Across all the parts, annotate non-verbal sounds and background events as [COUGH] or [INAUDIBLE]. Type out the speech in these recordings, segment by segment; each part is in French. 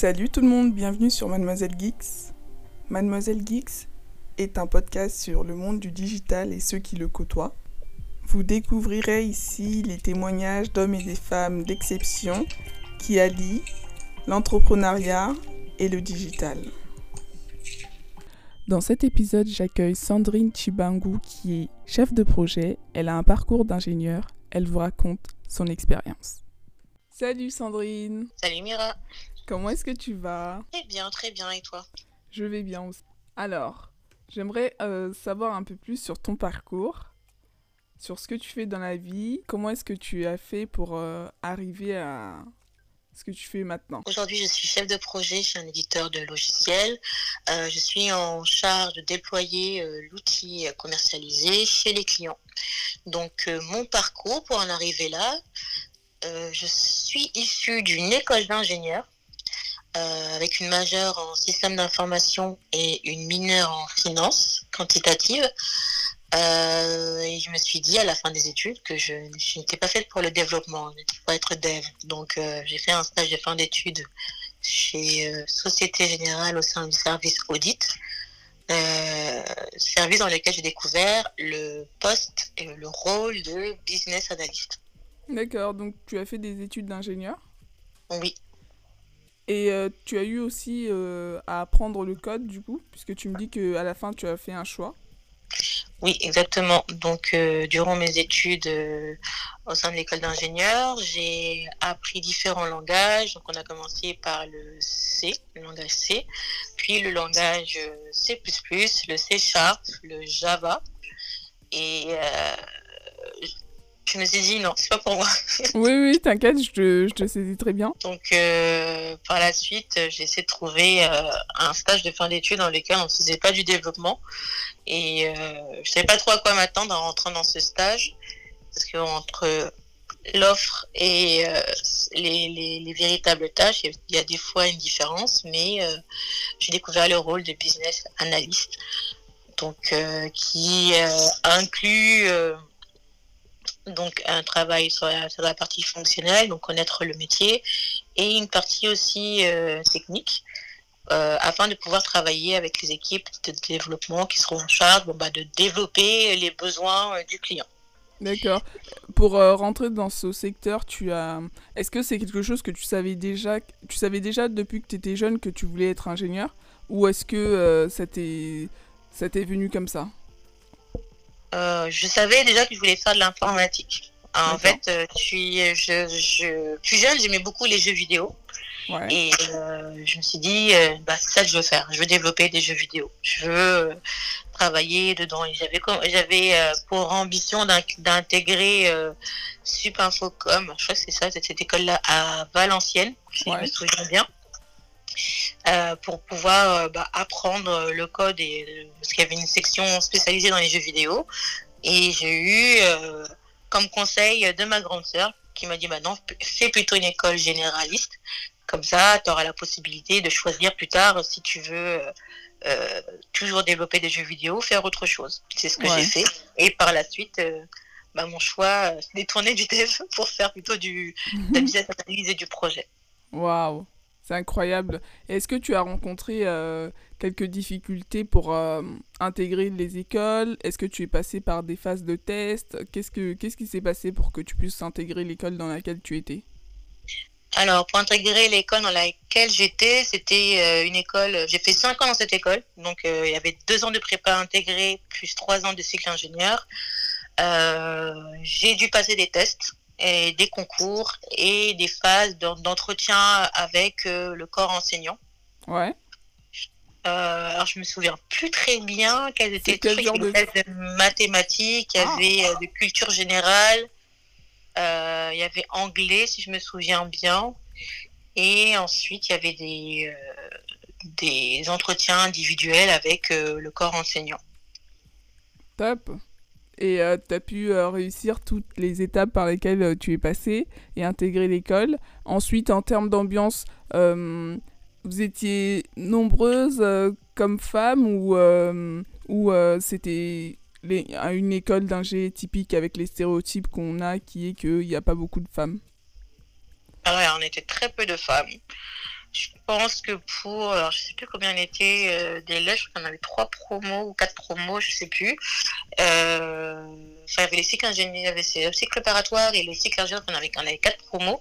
Salut tout le monde, bienvenue sur Mademoiselle Geeks. Mademoiselle Geeks est un podcast sur le monde du digital et ceux qui le côtoient. Vous découvrirez ici les témoignages d'hommes et des femmes d'exception qui allient l'entrepreneuriat et le digital. Dans cet épisode, j'accueille Sandrine Chibangu qui est chef de projet. Elle a un parcours d'ingénieur. Elle vous raconte son expérience. Salut Sandrine. Salut Mira. Comment est-ce que tu vas? Très bien, très bien. Et toi? Je vais bien aussi. Alors, j'aimerais euh, savoir un peu plus sur ton parcours, sur ce que tu fais dans la vie. Comment est-ce que tu as fait pour euh, arriver à ce que tu fais maintenant? Aujourd'hui, je suis chef de projet chez un éditeur de logiciels. Euh, je suis en charge de déployer l'outil commercialisé chez les clients. Donc, mon parcours pour en arriver là, je suis issue d'une école d'ingénieur euh, avec une majeure en système d'information et une mineure en finance quantitative. Euh, et je me suis dit à la fin des études que je, n'étais pas faite pour le développement, pour être dev. Donc euh, j'ai fait un stage de fin d'études chez Société Générale au sein du service audit. service dans lequel j'ai découvert le poste et le rôle de business analyst. D'accord, donc tu as fait des études d'ingénieur? Oui. Et euh, tu as eu aussi euh, à apprendre le code, du coup, puisque tu me dis qu'à la fin, tu as fait un choix. Oui, exactement. Donc, euh, durant mes études au sein de l'école d'ingénieur, j'ai appris différents langages. Donc, on a commencé par le C, le langage C, puis le langage C++, le C Sharp, le Java. Et je me suis dit non, c'est pas pour moi. [LAUGHS] oui, oui, t'inquiète, je te, je te saisis très bien. Donc, euh, par la suite, j'ai essayé de trouver euh, un stage de fin d'études dans lequel on ne faisait pas du développement. Et euh, je savais pas trop à quoi m'attendre en rentrant dans ce stage. Parce que entre l'offre et les, les, les, véritables tâches, il y a des fois une différence, mais j'ai découvert le rôle de business analyst. Donc, qui inclut donc un travail sur la, partie fonctionnelle, donc connaître le métier, et une partie aussi euh, technique, euh, afin de pouvoir travailler avec les équipes de développement qui seront en charge bah, de développer les besoins euh, du client. D'accord. Pour rentrer dans ce secteur, tu as. Est-ce que c'est quelque chose que tu savais déjà Tu savais déjà depuis que tu étais jeune que tu voulais être ingénieur Ou est-ce que ça t'est venu comme ça? Euh, je savais déjà que je voulais faire de l'informatique. En fait, euh, je, je, plus jeune, j'aimais beaucoup les jeux vidéo. Et euh, je me suis dit, bah, c'est ça que je veux faire. Je veux développer des jeux vidéo. Je veux travailler dedans. J'avais, j'avais pour ambition d'intégrer Supinfocom. Je crois que c'est ça, cette école-là à Valenciennes, si je me souviens bien. Euh, pour pouvoir euh, bah, apprendre le code et parce qu'il y avait une section spécialisée dans les jeux vidéo. Et j'ai eu euh, comme conseil de ma grande sœur qui m'a dit maintenant bah fais plutôt une école généraliste. Comme ça tu auras la possibilité de choisir plus tard si tu veux toujours développer des jeux vidéo faire autre chose. C'est ce que j'ai fait. Et par la suite bah, mon choix s'est détourné du dev [LAUGHS] pour faire plutôt du de la [LAUGHS] business analyse et du projet. Waouh c'est incroyable. Est-ce que tu as rencontré euh, quelques difficultés pour euh, intégrer les écoles? Est-ce que tu es passé par des phases de test? Qu'est-ce, que, qui s'est passé pour que tu puisses intégrer l'école dans laquelle tu étais? Alors, pour intégrer l'école dans laquelle j'étais, c'était euh, une école. J'ai fait cinq ans dans cette école, donc il y avait deux ans de prépa intégrée plus trois ans de cycle ingénieur. j'ai dû passer des tests et des concours et des phases d'entretien avec euh, le corps enseignant. Ouais. Euh, alors je me souviens plus très bien quelles étaient quel genre de... de mathématiques, il y ah. avait euh, de culture générale, il y avait anglais si je me souviens bien, et ensuite il y avait des des entretiens individuels avec le corps enseignant. Top et euh, tu as pu euh, réussir toutes les étapes par lesquelles euh, tu es passé et intégrer l'école. Ensuite, en termes d'ambiance, vous étiez nombreuses comme femmes ou, ou c'était une école d'ingé typique avec les stéréotypes qu'on a qui est qu'il n'y a pas beaucoup de femmes? Alors, on était très peu de femmes. Je pense que pour, alors je sais plus combien il était euh, d'élèves, je crois qu'on avait trois promos ou quatre promos, je sais plus. Euh, enfin, il y avait les cycles ingénieurs, il y avait le cycle préparatoire et le cycle ingénieur, on avait, on avait quatre promos.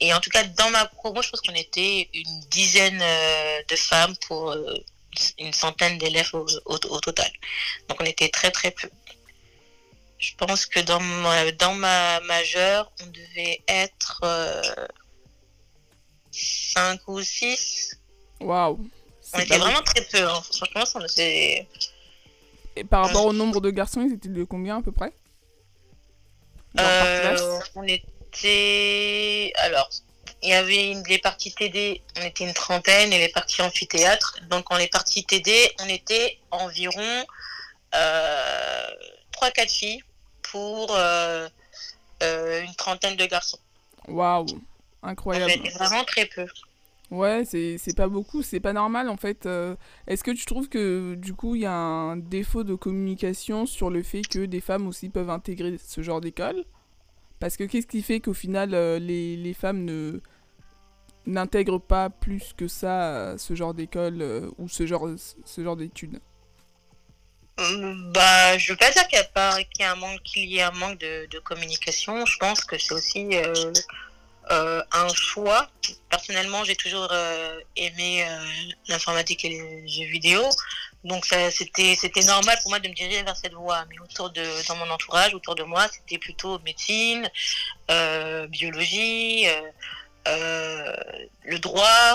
Et en tout cas, dans ma promo, je pense qu'on était une dizaine euh, de femmes pour une centaine d'élèves au, total. Donc on était très très peu. Je pense que dans dans ma majeure, on devait être 5 ou 6. Waouh. On était vraiment très peu. Hein. Franchement, ça c'est. Et par rapport au nombre de garçons, ils étaient de combien à peu près? Euh, On était. Alors, il y avait les parties TD, on était une trentaine, et les parties amphithéâtre. Donc, en les parties TD, on était environ euh, 3-4 filles pour euh, euh, une trentaine de garçons. Waouh! Incroyable. vraiment très peu. Ouais, c'est pas beaucoup, c'est pas normal en fait. Euh, est-ce que tu trouves que du coup il y a un défaut de communication sur le fait que des femmes aussi peuvent intégrer ce genre d'école? Parce que qu'est-ce qui fait qu'au final euh, les, les, femmes ne n'intègrent pas plus que ça ce genre d'école euh, ou ce genre, ce genre d'études? Bah, je veux pas dire qu'il y, a un manque, qu'il y ait un manque de, de, communication. Je pense que c'est aussi euh, un choix. Personnellement, j'ai toujours euh, aimé euh, l'informatique et les jeux vidéo. Donc c'était c'était normal pour moi de me diriger vers cette voie. Mais autour de dans mon entourage, autour de moi, c'était plutôt médecine, biologie, le droit,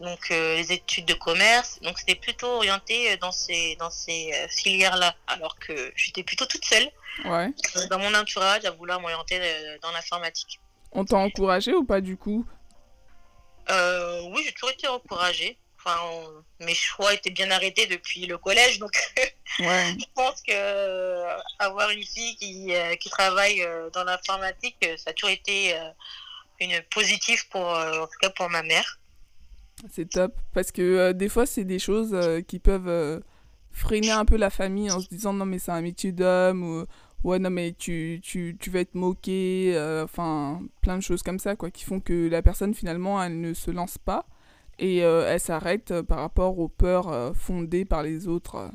donc les études de commerce. Donc c'était plutôt orienté dans ces dans ces filières là. Alors que j'étais plutôt toute seule dans mon entourage à vouloir m'orienter dans l'informatique. On t'a encouragé ou pas du coup? Euh, Oui, j'ai toujours été encouragée. Enfin, mes choix étaient bien arrêtés depuis le collège, donc [LAUGHS] je pense que euh, avoir une fille qui, euh, qui travaille dans l'informatique, ça a toujours été une positive pour, en tout cas pour ma mère. C'est top, parce que des fois, c'est des choses qui peuvent freiner un peu la famille en se disant non mais c'est un métier d'homme ou ouais non mais tu, tu, tu vas être moqué, euh, enfin plein de choses comme ça quoi, qui font que la personne finalement elle ne se lance pas et euh, elle s'arrête euh, par rapport aux peurs fondées par les autres.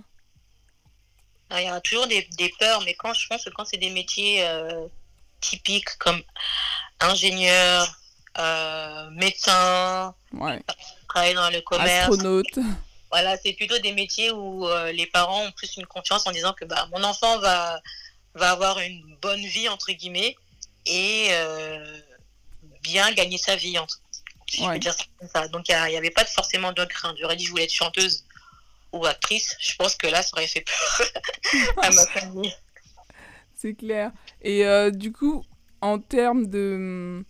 Il y a toujours des, des, peurs, mais quand je pense que quand c'est des métiers typiques comme ingénieur, médecin, ouais. travailler dans le commerce, astronaute. Voilà, c'est plutôt des métiers où les parents ont plus une confiance en disant que bah, mon enfant va, va avoir une bonne vie, entre guillemets, et euh, bien gagner sa vie, entre je dire ça Donc, il n'y avait pas forcément de crainte. J'aurais dit, je voulais être chanteuse ou actrice. Je pense que là, ça aurait fait peur [LAUGHS] à ma [LAUGHS] famille. C'est clair. Et euh, du coup, en termes de,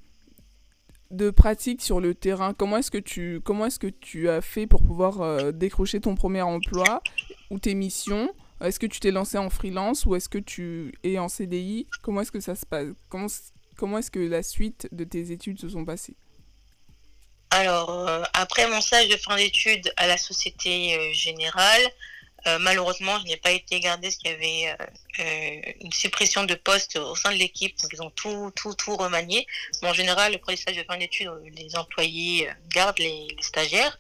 de pratique sur le terrain, comment est-ce que tu, comment est-ce que tu as fait pour pouvoir euh, décrocher ton premier emploi ou tes missions? Est-ce que tu t'es lancé en freelance ou est-ce que tu es en CDI Comment est-ce que ça se passe? Comment, est-ce que la suite de tes études se sont passées? Alors, euh, après mon stage de fin d'études à la Société euh, Générale, euh, malheureusement, je n'ai pas été gardée parce qu'il y avait une suppression de postes au sein de l'équipe. Donc, ils ont tout, tout, tout remanié. Mais en général, pour les stages de fin d'études, les employés gardent les, les, stagiaires.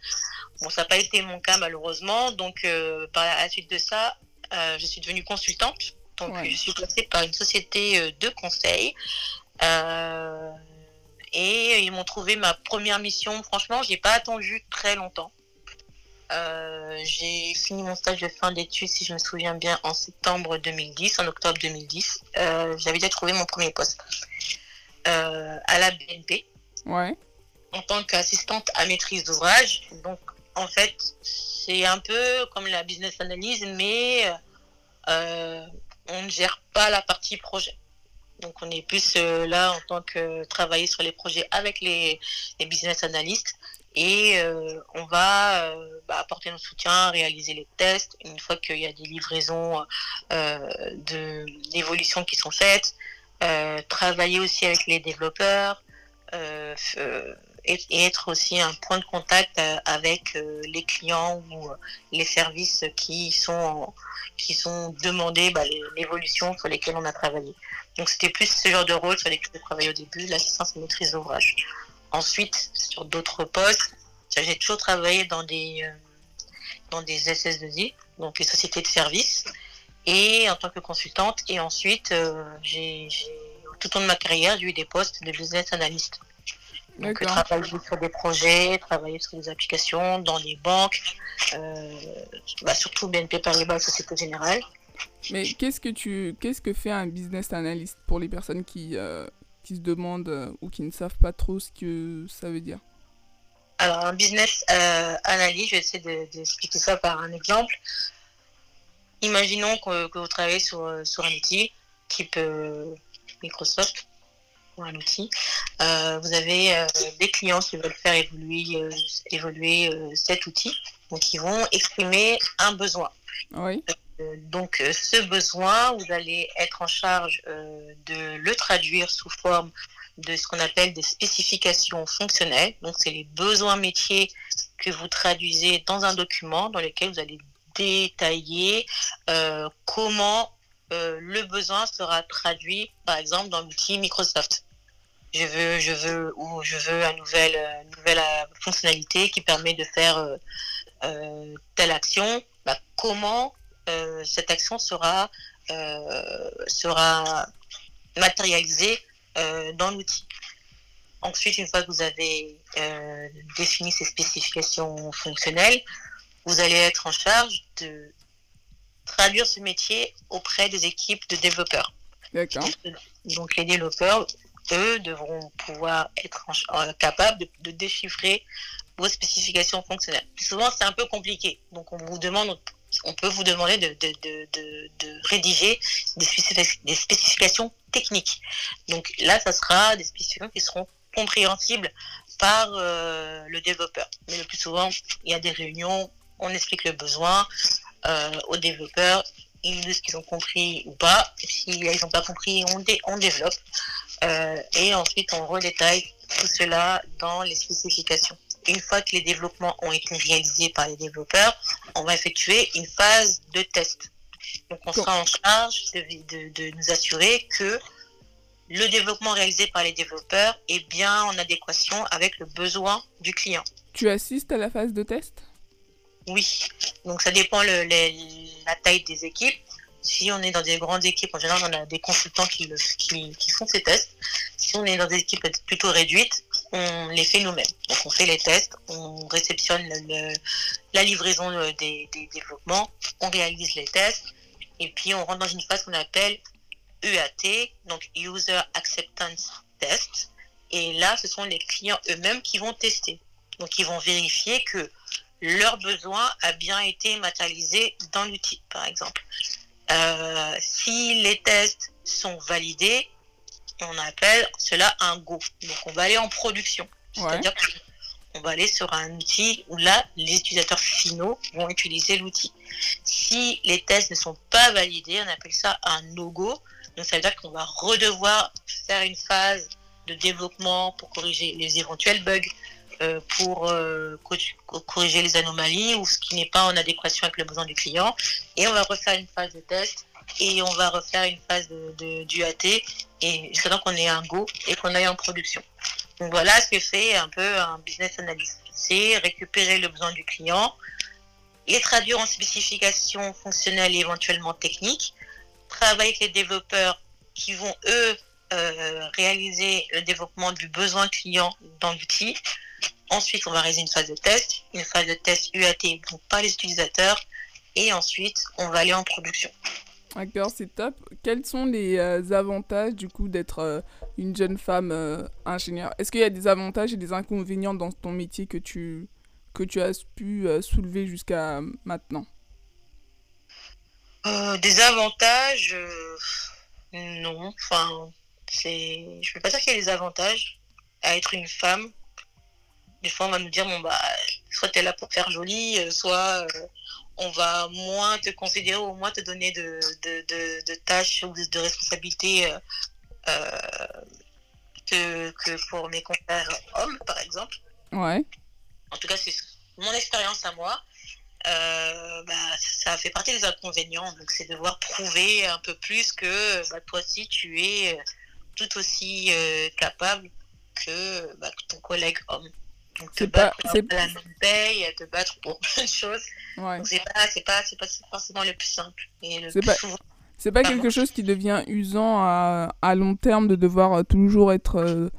Bon, ça n'a pas été mon cas, malheureusement. Donc, par la suite de ça, euh, je suis devenue consultante. Donc, je suis passée par une société euh, de conseil. Euh, et ils m'ont trouvé ma première mission. Franchement, j'ai pas attendu très longtemps. j'ai fini mon stage de fin d'études, si je me souviens bien, en septembre 2010, en octobre 2010. J'avais déjà trouvé mon premier poste à la BNP. Ouais. En tant qu'assistante à maîtrise d'ouvrage. Donc, en fait, c'est un peu comme la business analyse, mais on ne gère pas la partie projet. Donc, on est plus euh, là en tant que travailler sur les projets avec les, business analystes et euh, on va bah, apporter notre soutien, réaliser les tests une fois qu'il y a des livraisons d'évolution qui sont faites, travailler aussi avec les développeurs, et, être aussi un point de contact euh, avec euh, les clients ou euh, les services qui sont qui sont demandés, bah, l'évolution sur lesquelles on a travaillé. Donc c'était plus ce genre de rôle sur lesquels j'ai travaillé au début, l'assistance et maîtrise d'ouvrage. Ensuite, sur d'autres postes, j'ai toujours travaillé dans des, dans des SS2I, donc les sociétés de services, et en tant que consultante. Et ensuite, tout au long de ma carrière, j'ai eu des postes de business analyst. Donc, travailler sur des projets, travailler sur des applications dans des banques, bah, surtout BNP Paribas, Société Générale. Mais qu'est-ce que tu, qu'est-ce que fait un business analyst pour les personnes qui, euh, qui se demandent euh, ou qui ne savent pas trop ce que ça veut dire? Alors un business euh, analyst, je vais essayer d'expliquer ça par un exemple. Imaginons que, que vous travaillez sur, sur un outil type Microsoft ou un outil. vous avez des clients qui veulent faire évoluer, évoluer cet outil. Donc ils vont exprimer un besoin. Oui. Euh, donc euh, ce besoin, vous allez être en charge euh, de le traduire sous forme de ce qu'on appelle des spécifications fonctionnelles. Donc c'est les besoins métiers que vous traduisez dans un document dans lequel vous allez détailler comment le besoin sera traduit, par exemple, dans l'outil Microsoft. Je veux, je veux, ou je veux une nouvelle, nouvelle fonctionnalité qui permet de faire telle action. Bah, comment euh, cette action sera, euh, sera matérialisée euh, dans l'outil. Ensuite, une fois que vous avez défini ces spécifications fonctionnelles, vous allez être en charge de traduire ce métier auprès des équipes de développeurs. D'accord. Donc les développeurs, eux, devront pouvoir être capables de, déchiffrer vos spécifications fonctionnelles. Souvent, c'est un peu compliqué. Donc on vous demande on peut vous demander de, rédiger des, spécifications techniques. Donc là, ça sera des spécifications qui seront compréhensibles par euh, le développeur. Mais le plus souvent, il y a des réunions, on explique le besoin euh, aux développeurs, ils disent qu'ils ont compris ou pas. S'ils n'ont pas compris, on développe. Euh, et ensuite, on redétaille tout cela dans les spécifications une fois que les développements ont été réalisés par les développeurs, on va effectuer une phase de test. Donc on sera en charge de, nous assurer que le développement réalisé par les développeurs est bien en adéquation avec le besoin du client. Tu assistes à la phase de test? Oui, donc ça dépend le, la taille des équipes. Si on est dans des grandes équipes, en général, on a des consultants qui, font ces tests. Si on est dans des équipes plutôt réduites, on les fait nous-mêmes. Donc on fait les tests, on réceptionne la livraison euh, des, développements, on réalise les tests, et puis on rentre dans une phase qu'on appelle UAT, donc User Acceptance Test. Et là, ce sont les clients eux-mêmes qui vont tester. Donc ils vont vérifier que leur besoin a bien été matérialisé dans l'outil, par exemple. Euh, si les tests sont validés, on appelle cela un go. Donc on va aller en production. C'est-à-dire qu'on va aller sur un outil où là, les utilisateurs finaux vont utiliser l'outil. Si les tests ne sont pas validés, on appelle ça un no-go. Donc ça veut dire qu'on va redevoir faire une phase de développement pour corriger les éventuels bugs, euh, pour euh, corriger les anomalies ou ce qui n'est pas en adéquation avec le besoin du client. Et on va refaire une phase de test et on va refaire une phase de, du AT et jusqu'à temps qu'on ait un go et qu'on aille en production. Donc voilà ce que fait un peu un business analyst. C'est récupérer le besoin du client, les traduire en spécifications fonctionnelles et éventuellement techniques, travailler avec les développeurs qui vont eux euh, réaliser le développement du besoin client dans l'outil Ensuite, on va réaliser une phase de test, une phase de test UAT, donc par les utilisateurs, et ensuite, on va aller en production. D'accord, c'est top. Quels sont les euh, avantages du coup d'être euh, une jeune femme euh, ingénieure? Est-ce qu'il y a des avantages et des inconvénients dans ton métier que tu, que tu as pu soulever jusqu'à maintenant? Des avantages Non. Enfin, c'est... je ne peux pas dire qu'il y a des avantages à être une femme des fois, on va nous dire, bon, bah, soit tu es là pour faire joli, euh, soit euh, on va moins te considérer ou moins te donner de, de, tâches ou de, responsabilités euh, que, que, pour mes confrères hommes, par exemple. Ouais. En tout cas, c'est mon expérience à moi. bah, ça fait partie des inconvénients. Donc, c'est devoir prouver un peu plus que bah, toi aussi, tu es tout aussi capable que, bah, que ton collègue homme. Te battre pour la même paye, te battre pour plein de choses. Ouais. c'est pas, pas, pas, forcément le plus simple. C'est pas, quelque chose qui devient usant à, à, long terme de devoir euh, toujours être euh,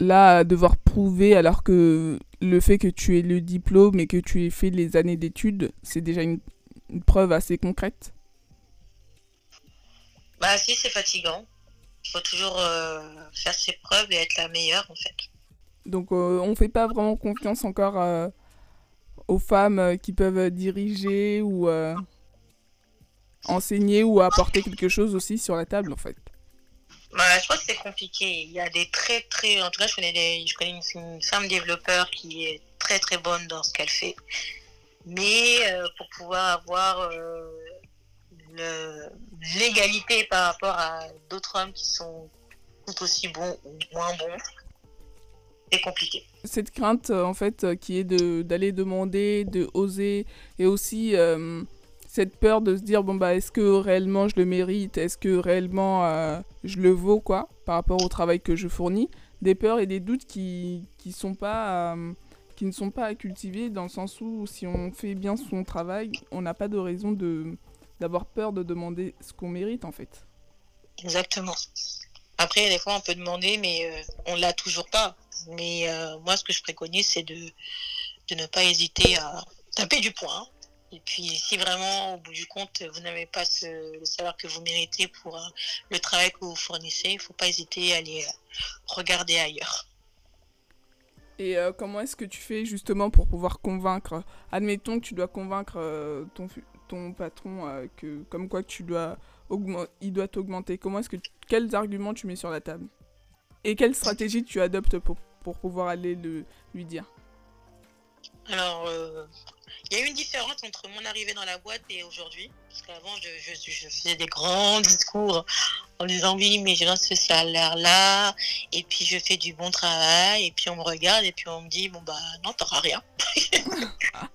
là, à devoir prouver, alors que le fait que tu aies le diplôme et que tu aies fait les années d'études, c'est déjà une, preuve assez concrète? Bah si, c'est fatigant. Il faut toujours euh, faire ses preuves et être la meilleure en fait. Donc euh, on ne fait pas vraiment confiance encore euh, aux femmes euh, qui peuvent diriger ou enseigner ou apporter quelque chose aussi sur la table en fait. Bah, je crois que c'est compliqué. Il y a des très très... En tout cas, je connais, je connais une, femme développeur qui est très très bonne dans ce qu'elle fait. Mais pour pouvoir avoir l'égalité par rapport à d'autres hommes qui sont tout aussi bons ou moins bons, compliqué. Cette crainte, euh, en fait, euh, qui est d'aller demander, de oser, et aussi euh, cette peur de se dire, bon, bah, est-ce que réellement je le mérite? Est-ce que réellement je le vaux, quoi, par rapport au travail que je fournis? Des peurs et des doutes qui, qui, sont pas, qui ne sont pas à cultiver, dans le sens où si on fait bien son travail, on n'a pas de raison de d'avoir peur de demander ce qu'on mérite, en fait. Exactement. Après, des fois, on peut demander, mais on l'a toujours pas. Mais euh, moi, ce que je préconise, c'est de, ne pas hésiter à taper du poing. Et puis, si vraiment, au bout du compte, vous n'avez pas le salaire que vous méritez pour euh, le travail que vous fournissez, il ne faut pas hésiter à aller euh, regarder ailleurs. Et comment est-ce que tu fais justement pour pouvoir convaincre? Admettons que tu dois convaincre ton, ton patron que comme quoi tu dois il doit t'augmenter. Comment est-ce que quels arguments tu mets sur la table? Et quelle stratégie tu adoptes pour pour pouvoir aller le, lui dire? Alors, euh, il y a une différence entre mon arrivée dans la boîte et aujourd'hui. Parce qu'avant, je, je, faisais des grands discours en disant oui, mais j'ai ce salaire-là, et puis je fais du bon travail, et puis on me regarde, et puis on me dit bon, bah non, t'auras rien.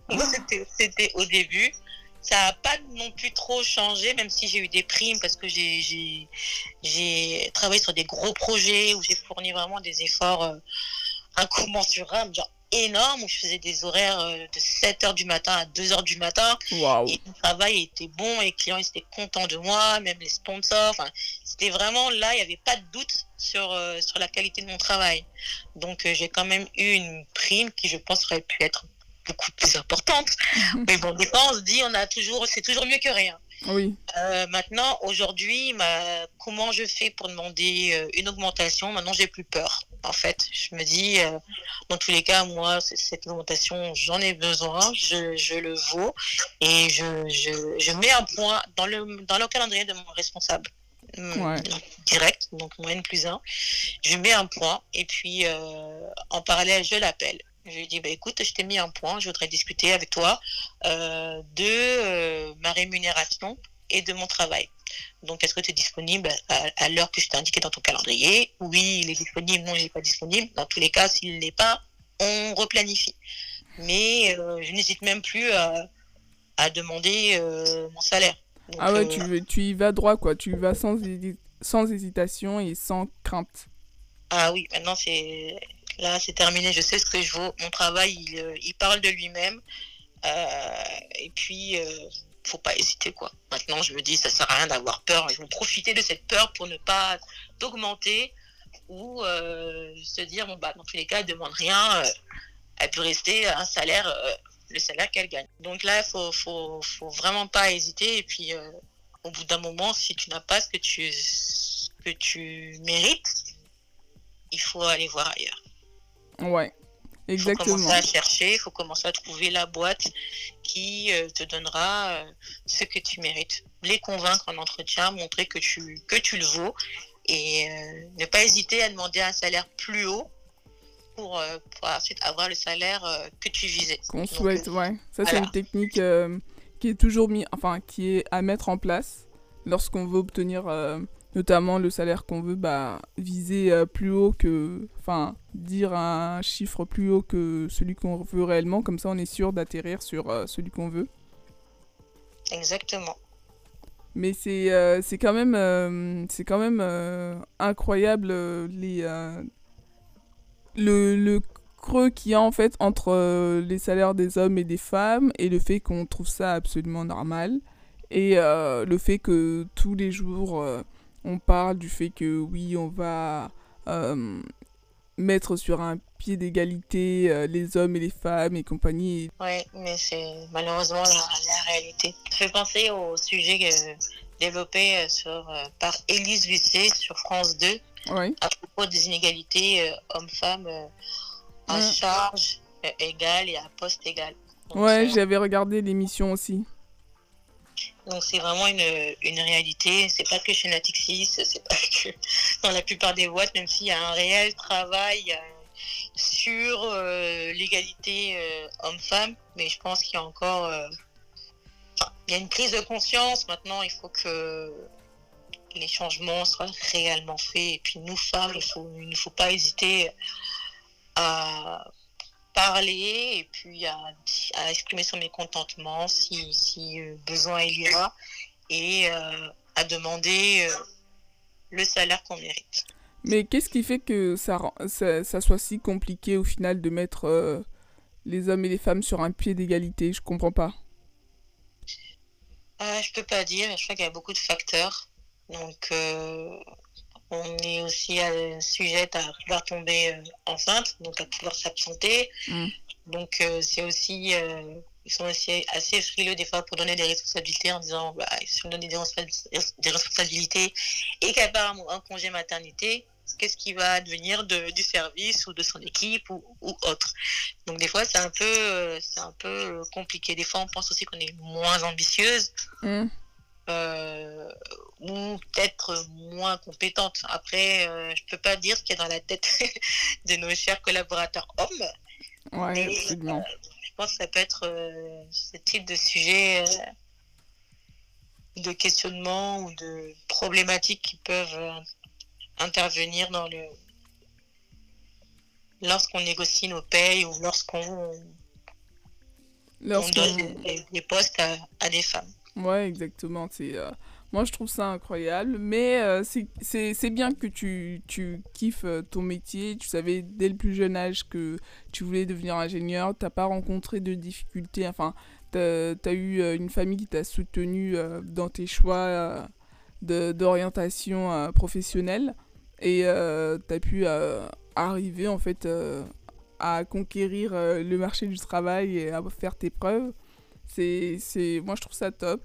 [LAUGHS] C'était au début ça n'a pas non plus trop changé, même si j'ai eu des primes parce que j'ai travaillé sur des gros projets où j'ai fourni vraiment des efforts euh, incommensurables, genre énormes, où je faisais des horaires euh, de 7 h du matin à 2 h du matin. Et le travail était bon, les clients étaient contents de moi, même les sponsors. C'était vraiment là, il n'y avait pas de doute sur, euh, sur la qualité de mon travail. Donc j'ai quand même eu une prime qui, je pense, aurait pu être beaucoup plus importante. [LAUGHS] Mais bon, des fois, on se dit, on a toujours, c'est toujours mieux que rien. Oui. Euh, maintenant, aujourd'hui, comment je fais pour demander euh, une augmentation? Maintenant, j'ai plus peur. En fait, je me dis, euh, dans tous les cas, moi, cette augmentation, j'en ai besoin, je, je, le vaux et je, je, je, mets un point dans le, dans le calendrier de mon responsable. Ouais. direct, donc moins plus 1. Je mets un point et puis en parallèle, je l'appelle je lui ai dit, bah, écoute, je t'ai mis un point, je voudrais discuter avec toi euh, de euh, ma rémunération et de mon travail. Donc, est-ce que tu es disponible à, l'heure que je t'ai indiqué dans ton calendrier? Oui, il est disponible, non, il n'est pas disponible. Dans tous les cas, s'il n'est pas, on replanifie. Mais euh, je n'hésite même plus à, demander mon salaire. ah ouais, tu, tu y vas droit, quoi. Tu y vas sans, sans hésitation et sans crainte. Ah oui, maintenant c'est là c'est terminé, je sais ce que je vaux, mon travail il, euh, parle de lui-même. Euh, et puis, euh, faut pas hésiter quoi. Maintenant, je me dis, ça sert à rien d'avoir peur. Ils vont profiter de cette peur pour ne pas t'augmenter ou se dire, bon, bah, dans tous les cas, elle demande rien. elle peut rester un salaire, le salaire qu'elle gagne. Donc là, faut, faut, faut, vraiment pas hésiter. Et puis, au bout d'un moment, si tu n'as pas ce que tu mérites, il faut aller voir ailleurs. Ouais, exactement. Il faut commencer à chercher, il faut commencer à trouver la boîte qui euh, te donnera euh, ce que tu mérites. Les convaincre en entretien, montrer que tu, que tu le vaux et euh, ne pas hésiter à demander un salaire plus haut pour, pour ensuite avoir le salaire que tu visais. Qu'on souhaite, ouais. Ça, c'est une technique qui est toujours mis, enfin, qui est à mettre en place lorsqu'on veut obtenir notamment le salaire qu'on veut, bah, viser euh, plus haut que. Enfin, dire un chiffre plus haut que celui qu'on veut réellement, comme ça on est sûr d'atterrir sur euh, celui qu'on veut. Exactement. Mais c'est euh, c'est quand même, c'est quand même incroyable les, le, le creux qu'il y a en fait entre euh, les salaires des hommes et des femmes et le fait qu'on trouve ça absolument normal et euh, le fait que tous les jours on parle du fait que oui on va mettre sur un pied d'égalité les hommes et les femmes et compagnie. Oui, mais c'est malheureusement la, réalité. Ça fait penser au sujet développé sur, par Élise Lucet sur France 2 à propos des inégalités hommes-femmes à charge égale et à poste égal. ouais, j'avais regardé l'émission aussi. Donc c'est vraiment une, une réalité. C'est pas que chez Natixis, c'est pas que [LAUGHS] dans la plupart des boîtes, même s'il y a un réel travail euh, sur euh, l'égalité euh, homme-femme, mais je pense qu'il y a encore, il y a une prise de conscience. Maintenant, il faut que les changements soient réellement faits. Et puis nous femmes, il, ne faut pas hésiter à parler et puis à, exprimer son mécontentement si, si euh, besoin il y a et euh, à demander euh, le salaire qu'on mérite. Mais qu'est-ce qui fait que ça, ça, ça, soit si compliqué au final de mettre les hommes et les femmes sur un pied d'égalité? Je comprends pas. je peux pas dire, je crois qu'il y a beaucoup de facteurs. Donc, on est aussi sujette à pouvoir tomber euh, enceinte, donc à pouvoir s'absenter. Mm. Donc euh, c'est aussi, euh, ils sont aussi assez frileux des fois pour donner des responsabilités en disant, bah, si on donne des, responsabilités et qu'elle part un congé maternité, qu'est-ce qui va devenir de, du service ou de son équipe ou, autre. Donc des fois c'est un peu, c'est un peu compliqué. Des fois on pense aussi qu'on est moins ambitieuse. Mm. Euh, ou peut-être moins compétente. Après, euh, je peux pas dire ce qu'il y a dans la tête [LAUGHS] de nos chers collaborateurs hommes. Ouais, euh, je pense que ça peut être ce type de sujet de questionnement ou de problématiques qui peuvent intervenir dans le lorsqu'on négocie nos payes ou lorsqu'on donne des, postes à des femmes. Ouais, exactement. C'est, euh, Moi, je trouve ça incroyable. Mais euh, c'est bien que tu, tu kiffes euh, ton métier. Tu savais dès le plus jeune âge que tu voulais devenir ingénieur. Tu n'as pas rencontré de difficultés. Enfin, tu as, eu une famille qui t'a soutenu dans tes choix d'orientation professionnelle. Et tu as pu arriver, en fait, à conquérir le marché du travail et à faire tes preuves. C'est, c'est, moi, je trouve ça top.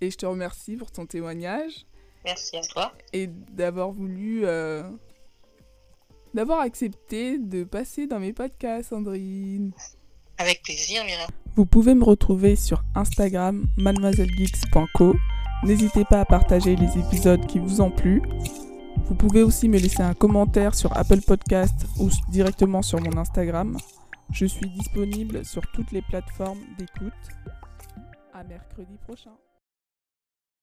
Et je te remercie pour ton témoignage. Merci à toi. Et d'avoir voulu. Euh, d'avoir accepté de passer dans mes podcasts, Sandrine. Avec plaisir, Mira. Vous pouvez me retrouver sur Instagram, mademoisellegeeks.co. N'hésitez pas à partager les épisodes qui vous ont plu. Vous pouvez aussi me laisser un commentaire sur Apple Podcast ou directement sur mon Instagram. Je suis disponible sur toutes les plateformes d'écoute. Mercredi prochain.